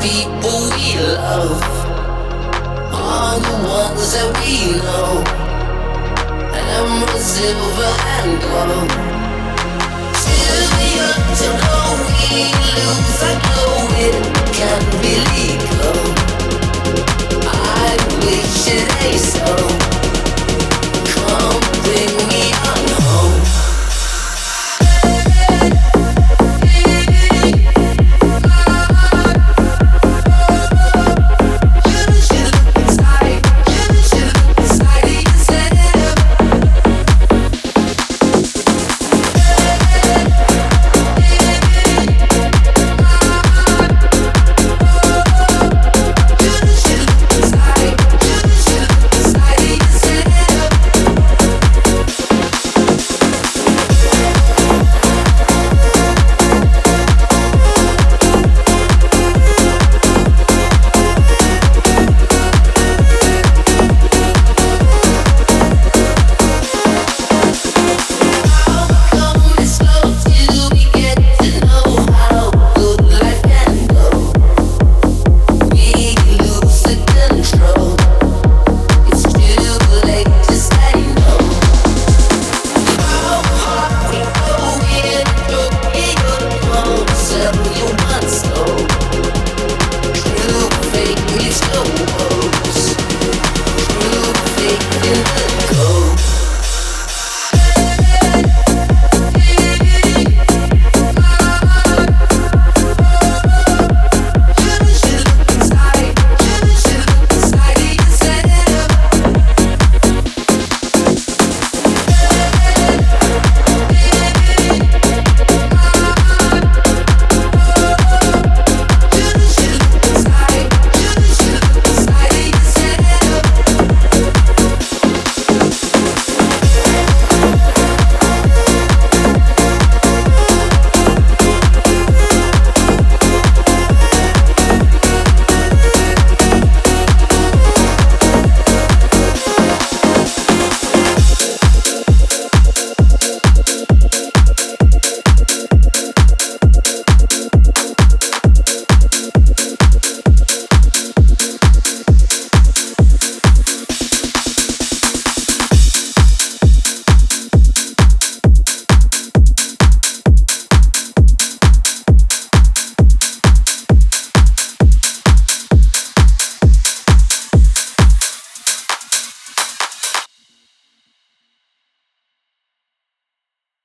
people we love are the ones that we know. Emerald, silver, and gold. Still we look to know we lose our glow. It can't be legal. I wish it.